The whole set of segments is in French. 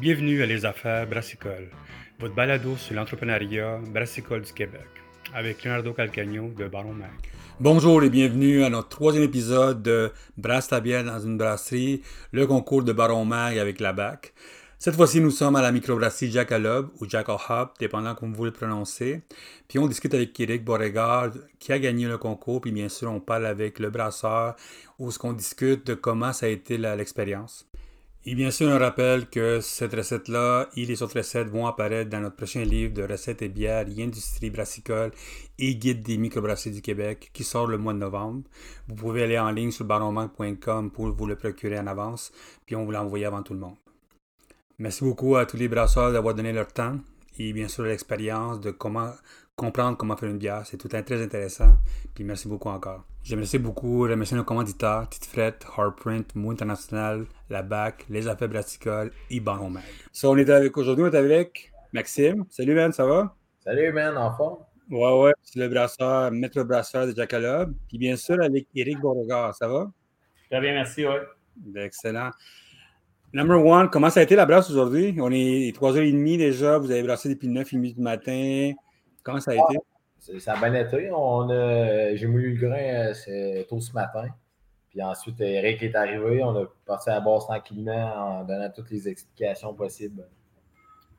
Bienvenue à Les Affaires Brassicole, votre balado sur l'entrepreneuriat brassicole du Québec, avec Leonardo Calcagno de Baron Mag. Bonjour et bienvenue à notre troisième épisode de Brasse ta bière dans une brasserie, le concours de Baron Mag avec la BAC. Cette fois-ci, nous sommes à la microbrasserie Jackalob ou Hop, dépendant comme vous le prononcez. Puis on discute avec Eric Beauregard qui a gagné le concours. Puis bien sûr, on parle avec le brasseur où ce qu'on discute de comment ça a été l'expérience. Et bien sûr, un rappel que cette recette-là et les autres recettes vont apparaître dans notre prochain livre de recettes et bières, industrie brassicole et guide des microbrasseries du Québec qui sort le mois de novembre. Vous pouvez aller en ligne sur baronmanque.com pour vous le procurer en avance, puis on vous l'envoie avant tout le monde. Merci beaucoup à tous les brasseurs d'avoir donné leur temps et bien sûr l'expérience de comment comprendre comment faire une bière. C'est tout un très intéressant. Puis merci beaucoup encore. J'aimerais beaucoup remercier nos commanditaires, Tite Fret, Hardprint, Mou International, La BAC, Les Affaires Brassicoles et Baron Mag. Ça, on est avec aujourd'hui, on est avec Maxime. Salut man, ça va? Salut man, en forme? Ouais, ouais, c'est le brasseur, maître brasseur de Jackalob. Puis bien sûr avec Eric Beauregard, ça va? Très bien, merci, ouais. Excellent. Number one, comment ça a été la brasse aujourd'hui? On est 3h30 déjà, vous avez brassé depuis 9h30 du matin. Comment ça a été? Ah, ça a bien été. j'ai moulu le grain euh, tôt ce matin. Puis ensuite, Eric est arrivé. On a parti à la base tranquillement en donnant toutes les explications possibles.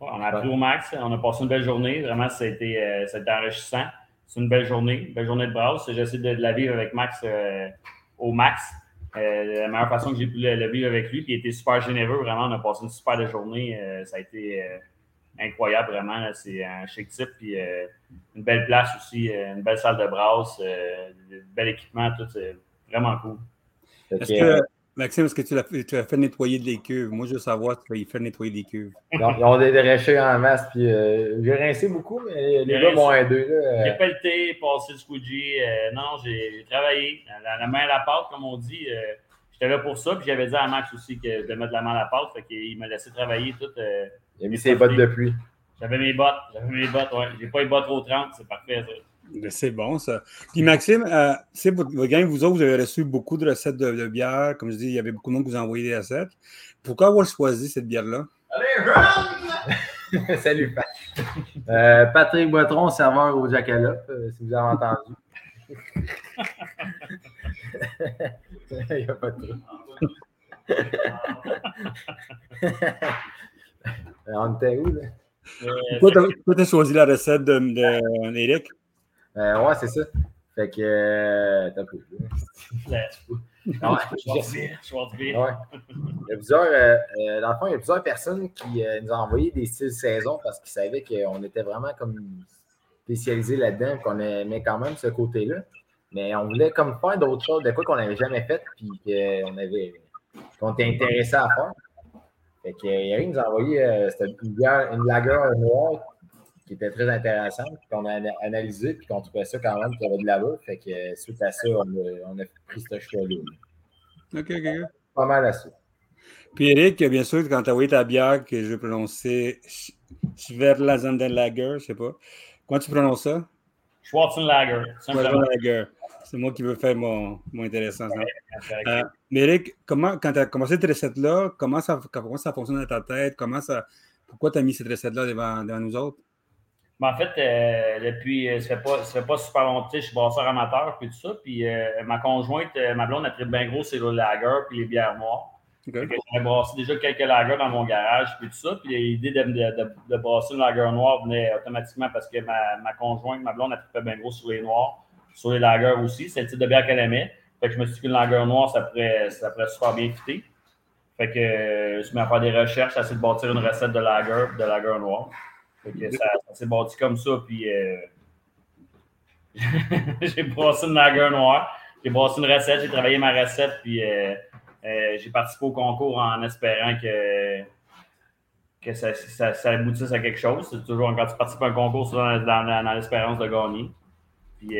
on a appris au max. On a passé une belle journée. Vraiment, ça a été, euh, enrichissant. C'est une belle journée, une belle journée de brasse. J'essaie de, la vivre avec Max euh, au max. Euh, la meilleure façon que j'ai pu le, vivre avec lui, puis il était super généreux, vraiment. On a passé une super de journée. Euh, ça a été euh, incroyable, vraiment. C'est un chic type, puis une belle place aussi, une belle salle de brasse, un bel équipement, tout. C'est vraiment cool. Maxime, est-ce que tu as, tu as, fait nettoyer des cuves? Moi, je veux savoir si tu vas faire nettoyer des cuves. ils ont déchets en masse, puis euh, j'ai rincé beaucoup, mais les gars m'ont aidé. J'ai pelleté, passé le squeegee. Euh, non, j'ai travaillé. La, main à la pâte, comme on dit. Euh, j'étais là pour ça, puis j'avais dit à Max aussi que de mettre la main à la pâte, fait qu'il m'a laissé travailler tout. Il a mis ses bottes de pluie. J'avais mes bottes, j'avais mes bottes, ouais. J'ai pas les bottes trop 30, c'est parfait, ça. C'est bon, ça. Puis Maxime, euh, c'est votre, gang, vous autres, vous avez reçu beaucoup de recettes de, bière. Comme je dis, il y avait beaucoup de monde qui vous a envoyé des recettes. Pourquoi avoir choisi cette bière-là? Allez, Salut, Pat. Euh, Patrick Boitron, serveur au Jackalope, euh, si vous avez entendu. il n'y a pas de On était où, là? Pourquoi tu as choisi la recette d'Éric? De, euh, ouais, c'est ça. Fait que. Euh, t'as peu. Non, Il y a plusieurs, euh, euh, dans le fond, il y a plusieurs personnes qui nous ont envoyé des styles saison parce qu'ils savaient qu'on était vraiment comme spécialisés là-dedans, qu'on aimait quand même ce côté-là. Mais on voulait comme faire d'autres choses, de quoi qu'on n'avait jamais fait, puis qu'on avait qu'on était intéressé à faire. Fait que Eric nous a envoyé c'était une, une lager noire qui était très intéressant, qu'on a analysé, puis qu'on trouvait ça quand même qu'il y avait de la boue. Fait que euh, suite à ça, on a, pris ce choix-là. OK, OK. Pas mal à ça. Puis Eric, bien sûr, quand tu as envoyé ta bière, que je prononçais Schwerlazendenlager, je sais pas. Comment tu prononces ça? Schwarzenlager. Schwarzenlager. C'est moi qui veux faire mon, mon intéressant. Euh, mais Eric, comment, quand tu as commencé cette recette-là, comment ça, comment ça fonctionne dans ta tête? Comment ça, pourquoi tu as mis cette recette-là devant, devant nous autres? en fait, euh, depuis, euh, ça fait pas, fait pas super longtemps, je suis brasseur amateur, puis tout ça. Puis euh, ma conjointe, ma blonde, a pris bien gros, c'est le lager, puis les bières noires. Okay. J'avais brassé déjà quelques lagers dans mon garage, puis tout ça. Puis l'idée de, de, de, brasser une lager noire venait automatiquement parce que ma, ma conjointe, ma blonde, a pris bien gros sur les noirs, sur les lagers aussi. C'est le type de bière qu'elle aimait. Fait que je me suis dit qu'une lager noire, ça pourrait, ça pourrait super bien fitter. Fait que je me suis mis à faire des recherches, à essayer de bâtir une recette de lager, de lager noire ça, s'est bâti comme ça, puis euh, j'ai brassé une lager noire. J'ai brassé une recette, j'ai travaillé ma recette, puis euh, euh, j'ai participé au concours en espérant que, que ça, ça, aboutisse à quelque chose. C'est toujours quand tu participes à un concours, c'est dans, dans, l'espérance de gagner. Puis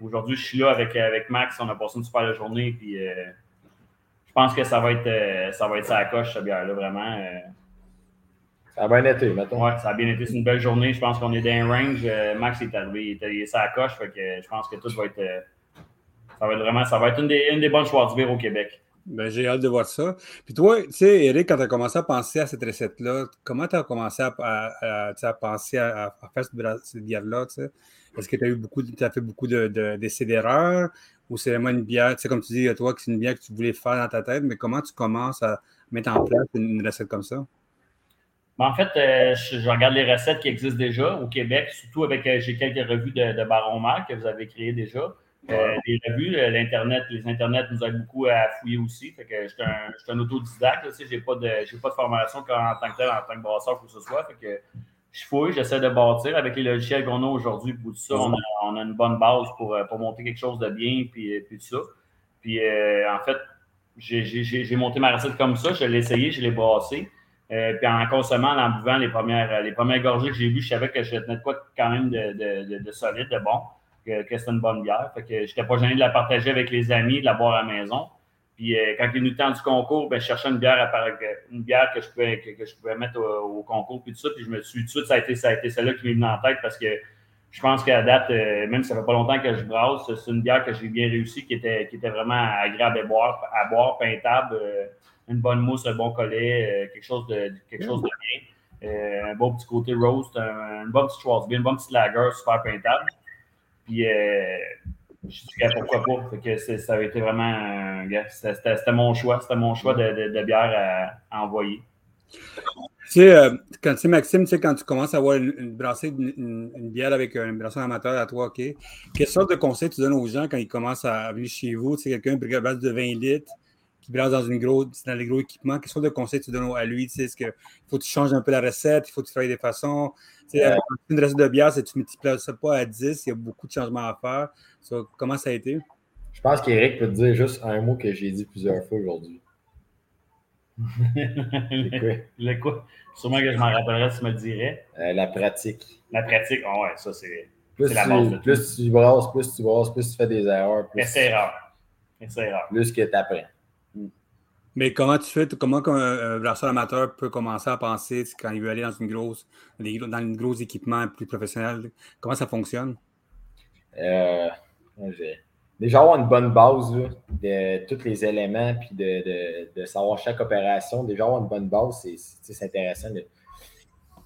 aujourd'hui, je suis là avec, avec Max, on a passé une super journée, puis je pense que ça va être ça va être sa coche, cette bière-là, vraiment. Ça a bien été, mettons. Oui, ça a bien été. C'est une belle journée. Je pense qu'on est dans un range. Euh, Max est arrivé, il à la coche. Fait que je pense que tout va être. Euh, ça va être vraiment. Ça va être une des, une des bonnes Schwarzbier au Québec. Ben, j'ai hâte de voir ça. Puis toi, tu sais, Eric, quand tu as commencé à penser à cette recette-là, comment tu as commencé à, penser à, faire cette, bière-là? Est-ce que tu as eu beaucoup, as fait beaucoup d'essais de, d'erreurs ou c'est vraiment une bière, tu sais, comme tu dis, toi, que c'est une bière que tu voulais faire dans ta tête, mais comment tu commences à mettre en place une, recette comme ça? Ben, en fait, euh, je, regarde les recettes qui existent déjà au Québec, surtout avec, euh, j'ai quelques revues de, de Baron Marc que vous avez créées déjà. Euh, les revues, l'Internet, les Internets nous aident beaucoup à fouiller aussi. Fait que je suis un, un, autodidacte. Je n'ai pas, de, pas de formation en tant que tel, en tant que brasseur, ou que ce soit. Fait que je fouille, j'essaie de bâtir avec les logiciels qu'on a aujourd'hui. Pour tout ça, on a, une bonne base pour, euh, pour, monter quelque chose de bien, puis, puis tout ça. Puis euh, en fait, j'ai monté ma recette comme ça. Je l'ai essayé, je l'ai brassé. puis en consommant, en buvant les premières, les premières gorgées que j'ai vues, je savais que je tenais de quoi quand même de, de, de solide, de bon que, que c'était une bonne bière. Fait que je n'étais pas gêné de la partager avec les amis, de la boire à la maison. Puis euh, quand il est venu le temps du concours, ben, je cherchais une bière, à, une bière que, je pouvais, que, je pouvais mettre au, concours. Puis tout ça, puis je me suis tout de suite, ça a été, ça a été celle-là qui m'est venue en tête parce que je pense qu'à date, euh, même si ça fait pas longtemps que je brasse, c'est une bière que j'ai bien réussi, qui était, qui était vraiment agréable à boire, à boire peintable, euh, une bonne mousse, un bon collet, quelque chose de quelque chose de bien. un bon petit côté roast, un, une bonne petite Schwarzbier, une bonne petite lager super peintable. Puis, euh, je suis dit, pourquoi pas? que ça avait été vraiment. C'était mon choix. C'était mon choix de, bière à, envoyer. Tu sais, euh, quand tu Maxime, tu sais, quand tu commences à avoir une, brassée, une, bière avec un brasseur amateur à toi, OK, quelle sorte de conseils tu donnes aux gens quand ils commencent à venir chez vous? Tu sais, quelqu'un qui brasse de 20 litres, qui brasse dans, une grosse, dans les gros équipements, quelle sorte de conseils tu donnes à lui? Tu sais, est-ce qu'il faut que tu changes un peu la recette? Il faut que tu travailles des façons? Euh, une recette de bière, si tu ne multiplies ça pas à 10, il y a beaucoup de changements à faire. comment ça a été? Je pense qu'Éric peut te dire juste un mot que j'ai dit plusieurs fois aujourd'hui. le quoi? Sûrement que je m'en rappellerai si tu me le dirais. Euh, la pratique. La pratique, oh ouais, ça c'est la base. De plus tu brasses, plus tu brasses, plus tu fais des erreurs. Plus c'est erreur. C'est erreur. Plus que tu apprends. Mais comment tu fais, comment un brasseur amateur peut commencer à penser quand il veut aller dans une grosse, dans une gros équipement plus professionnel? Comment ça fonctionne? Euh, déjà avoir une bonne base de tous les éléments puis de, savoir chaque opération. Déjà avoir une bonne base, c'est intéressant. Le,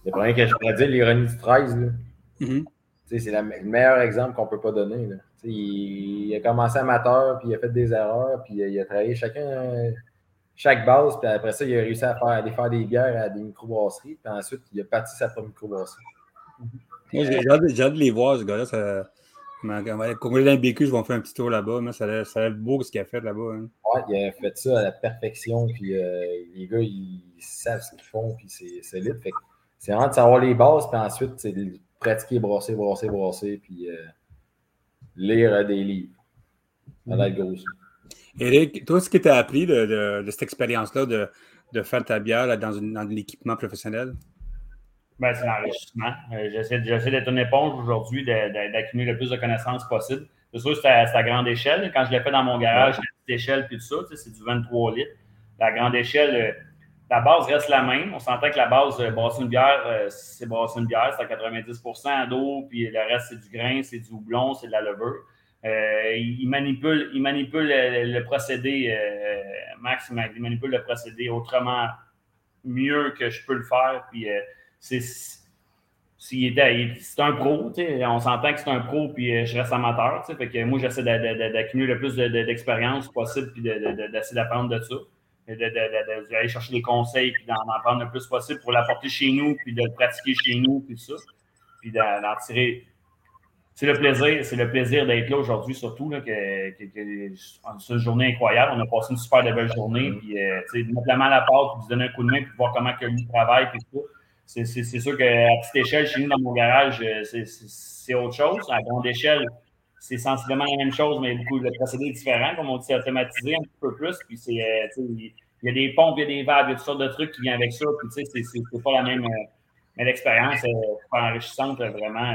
le premier que je pourrais dire, l'ironie du 13, mm-hmm. c'est le meilleur exemple qu'on ne peut pas donner. Il, il, a commencé amateur, puis il a fait des erreurs, puis il a travaillé chacun chaque base, puis après ça, il a réussi à faire, aller faire des bières à des microbrasseries, puis ensuite, il a parti sa propre microbrasserie. J'ai hâte, de les voir, ce gars-là. Ça... Quand on BQ, je vais faire un petit tour là-bas. Ça a l'air beau ce qu'il a fait là-bas. Hein. Ouais, il a fait ça à la perfection. Puis euh, les gars, ils savent ce qu'ils font. Puis c'est solide. c'est vraiment de savoir les bases. Puis ensuite, c'est de pratiquer, brasser, brasser, brasser. Puis euh, lire des livres. Ça va être gros. Eric, toi, ce que tu as appris de, cette expérience-là de, faire ta bière dans, dans l'équipement professionnel? Ben, c'est l'enrichissement. Euh, j'essaie, d'être une éponge aujourd'hui, d'accumuler le plus de connaissances possible. C'est sûr que c'est à, grande échelle. Quand je l'ai fait dans mon garage, la petite échelle puis tout ça, c'est du 23 litres. La grande échelle, euh, la base reste la même. On s'entend que la base, euh, brasser une bière, c'est brasser une bière, c'est à 90% d'eau, puis le reste, c'est du grain, c'est du houblon, c'est de la levure. Euh, il manipule, il manipule le, procédé, euh, Max, il manipule le procédé autrement mieux que je peux le faire. Puis euh, c'est un pro, on s'entend que c'est un pro, puis je reste amateur. Fait que moi, j'essaie d'accumuler le plus d'expérience possible, puis d'essayer d'apprendre de ça. D'aller chercher des conseils, puis d'en prendre le plus possible pour l'apporter chez nous, puis de le pratiquer chez nous, puis ça. Puis d'en tirer c'est le plaisir, c'est le plaisir d'être là aujourd'hui, surtout là, que, c'est une journée incroyable. On a passé une super belle journée, puis euh, de mettre la main à la pâte, puis de donner un coup de main, puis voir comment que lui travaille, puis tout. C'est, sûr qu'à petite échelle, chez nous, dans mon garage, euh, c'est, autre chose. À grande échelle, c'est sensiblement la même chose, mais beaucoup le procédé est différent, comme on dit, c'est automatisé un peu plus. Puis c'est, euh, il y a des pompes, il y a des valves, il y a toutes sortes de trucs qui viennent avec ça. Puis tu sais, c'est, pas la même. mais l'expérience est enrichissante, vraiment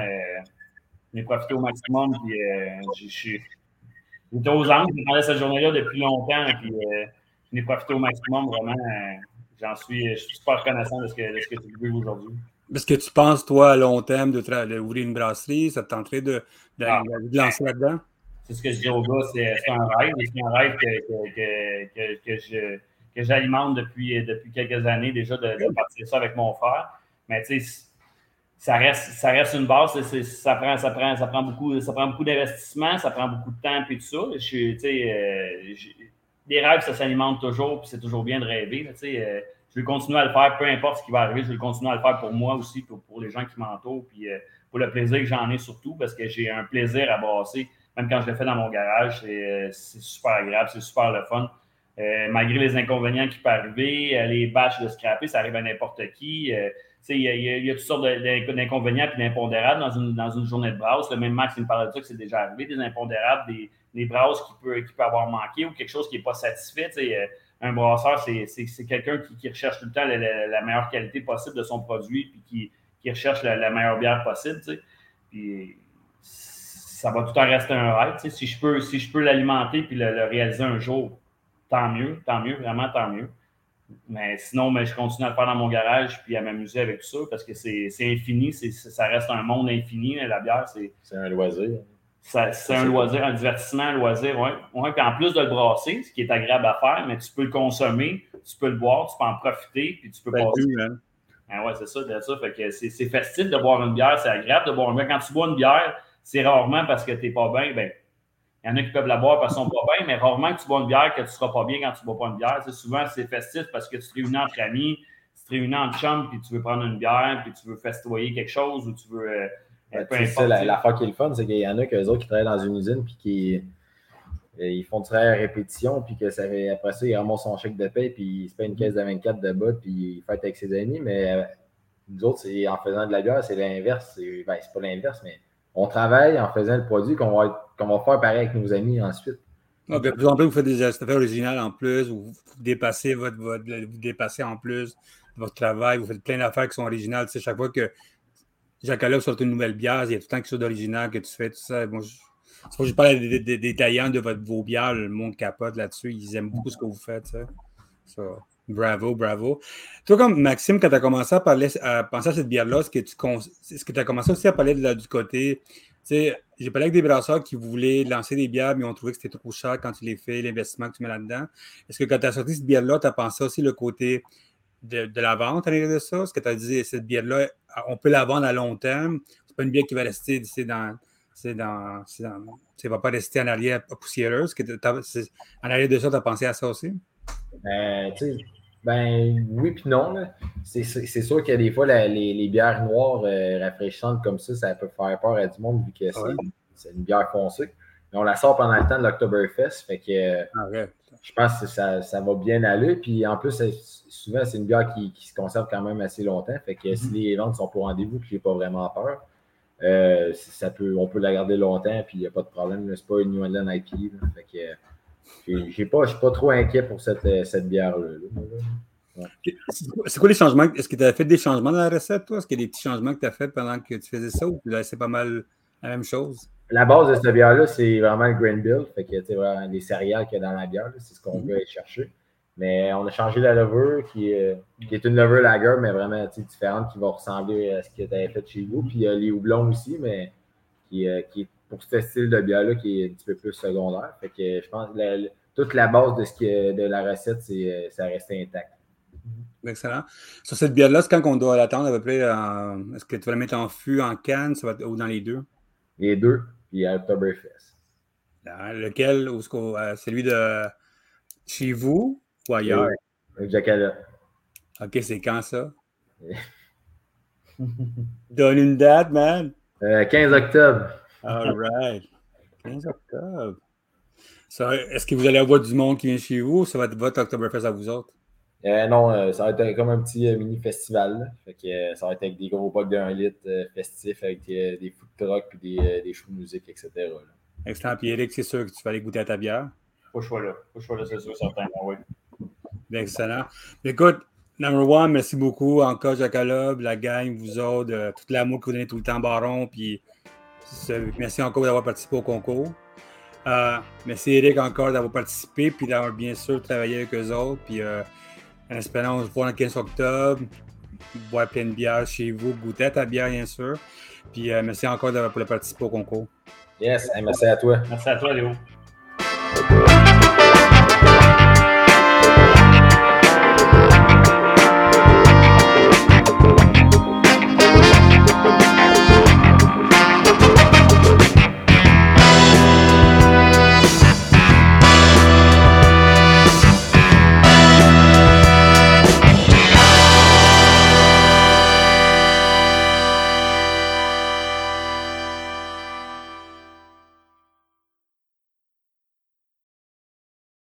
ai profité au maximum. Puis, euh, j'étais aux anges, pendant cette journée-là depuis longtemps. Puis, euh, ai profité au maximum, vraiment. Euh, j'en suis, je suis super reconnaissant de ce que, de ce que tu vis aujourd'hui. Est-ce que tu penses, toi, à long terme, d'ouvrir une brasserie? Ça te tenterait de, de, ah, de lancer là-dedans? c'est ce que je dis aux gars, c'est un rêve. C'est un rêve que, que, j'alimente depuis, depuis quelques années déjà de, de partir ça avec mon frère. Mais tu sais, ça reste, ça reste une base. ça, prend, ça, prend, ça prend beaucoup, ça prend beaucoup d'investissement, ça prend beaucoup de temps et tout ça. Euh, les rêves, ça s'alimente toujours, puis c'est toujours bien de rêver. Euh, je vais continuer à le faire, peu importe ce qui va arriver, je vais continuer à le faire pour moi aussi, pour, pour les gens qui m'entourent, puis euh, pour le plaisir que j'en ai surtout, parce que j'ai un plaisir à brasser. Même quand je le fais dans mon garage, c'est super agréable, c'est super le fun. malgré les inconvénients qui peuvent arriver, les bâches de scraper, ça arrive à n'importe qui. Il y, a toutes sortes d'inconvénients et d'impondérables dans une, dans une journée de brasse. Le même Max me parlait de ça que c'est déjà arrivé, des impondérables, des, des brasses qui peut, qui peut avoir manqué ou quelque chose qui n'est pas satisfait. Euh, un brasseur, c'est quelqu'un qui, recherche tout le temps la, meilleure qualité possible de son produit puis qui, qui recherche la, meilleure bière possible. Puis ça va tout le temps rester un rêve. Si je peux, si peux l'alimenter puis le, réaliser un jour, tant mieux, tant mieux, vraiment tant mieux. Mais sinon, mais je continue à le faire dans mon garage puis à m'amuser avec tout ça parce que c'est infini. Ça reste un monde infini. La bière, c'est. C'est un loisir. C'est un loisir, un divertissement, un loisir, oui. Ouais, puis en plus de le brasser, ce qui est agréable à faire, mais tu peux le consommer, tu peux le boire, tu peux en profiter, puis tu peux pas. Hein. Ah ouais, c'est ça, ça. Fait que c'est festif de boire une bière, c'est agréable de boire une bière. Quand tu bois une bière, c'est rarement parce que tu n'es pas bien. Ben, il y en a qui peuvent la boire parce qu'ils sont pas bien, mais rarement que tu bois une bière que tu ne seras pas bien quand tu ne bois pas une bière. souvent, c'est festif parce que tu te réunis entre amis, tu te réunis entre chums, puis tu veux prendre une bière, puis tu veux festoyer quelque chose ou tu veux. Euh, euh ça, la, la qui est le fun, c'est qu'il y en a que autres qui travaillent dans une usine, puis qui euh, ils font du travail à répétition, puis que ça après ça, ils ramassent son chèque de paie, puis ils se payent une caisse de 24 de bas, puis ils fêtent avec ses amis. Mais euh, nous autres, en faisant de la bière, c'est l'inverse. Ben, c'est pas l'inverse, mais on travaille en faisant le produit qu'on va, va faire pareil avec nos amis ensuite. Ben, plus en plus, vous faites des affaires originales en plus, vous, dépassez votre, vous dépassez en plus votre travail, vous faites plein d'affaires qui sont originales. Tu sais, chaque fois que Jacques sort une nouvelle bière, il y a tout le temps quelque chose d'original que tu fais, tout ça. Bon, je, je parle des, détaillants de votre, vos bières, le monde capote là-dessus. Ils aiment beaucoup ce que vous faites. Ça. Bravo, bravo. Toi, comme Maxime, quand tu as commencé à, parler, à penser à cette bière-là, est-ce que tu as commencé aussi à parler de du côté. J'ai parlé avec des brasseurs qui voulaient lancer des bières, mais ont trouvé que c'était trop cher quand tu les fais, l'investissement que tu mets là-dedans. Est-ce que quand tu as sorti cette bière-là, tu as pensé aussi le côté de, la vente à de ça? Est-ce que tu as dit cette bière-là, on peut la vendre à long terme? C'est pas une bière qui va rester dans. C'est dans. Ça va pas rester en arrière poussiéreuse. En arrière de ça, tu as pensé à ça aussi? Euh, ben oui, puis non. C'est sûr que des fois, les, bières noires euh, rafraîchissantes comme ça, ça peut faire peur à du monde vu que c'est une bière foncée. Mais on la sort pendant le temps de l'Octoberfest. Fait que ah, je pense que ça, va bien aller. Puis en plus, souvent, c'est une bière qui, se conserve quand même assez longtemps. Fait que si mm-hmm. les ventes sont pour rendez-vous et que j'ai pas vraiment peur, euh, ça peut, on peut la garder longtemps puis il n'y a pas de problème. C'est pas une New England IP. Fait que je ne suis pas trop inquiet pour cette, euh, cette bière-là. C'est quoi les changements? Est-ce que tu as fait des changements dans la recette, toi? Est-ce qu'il y a des petits changements que tu as fait pendant que tu faisais ça ou c'est pas mal la même chose? La base de cette bière-là, c'est vraiment le grain bill. Fait que vraiment les céréales qu'il y a dans la bière. C'est ce qu'on mm-hmm. veut aller chercher. Mais on a changé la levure, qui est, qui est une levure lager, mais vraiment différente, qui va ressembler à ce que tu avais fait chez vous. Puis il y a les houblons aussi, mais qui, euh, qui est pour ce style de bière-là qui est un petit peu plus secondaire. Fait que je pense que toute la base de, ce qui de la recette, c'est, euh, ça reste intact. Excellent. Sur cette bière-là, c'est quand on doit l'attendre à peu près? est-ce que tu vas la mettre en fût, en canne, ou dans les deux? Les deux, puis à Oktoberfest. lequel? Ou euh, celui de chez vous ou ailleurs? Avec Jacala. OK, c'est quand ça? Donne une date, man. 15 euh, octobre. All right. 15 octobre. est-ce que vous allez avoir du monde qui vient chez vous ou ça va être votre Oktoberfest à vous autres? Euh, non, euh, ça va être comme un petit euh, mini festival. Fait que, ça va être avec des gros bocs d'un litre festifs avec des food trucks et des, des shows de musique, etc. Là. Excellent. Puis Eric, c'est sûr que tu vas aller goûter à ta bière? Je sois là. Je sois là, c'est sûr, certain. Oui. Excellent. Écoute, number one, merci beaucoup encore, Jacob, la gang, vous autres, tout l'amour que vous donnez tout le temps, Baron. Puis Merci encore d'avoir participé au concours. Euh, merci Eric encore d'avoir participé puis d'avoir bien sûr travaillé avec eux autres. Puis euh, en espérant se voir le 15 octobre, boire plein de bière chez vous, goûter à ta bière bien sûr. Puis euh, merci encore d'avoir participer au concours. Yes, merci à toi. Merci à toi, Léo.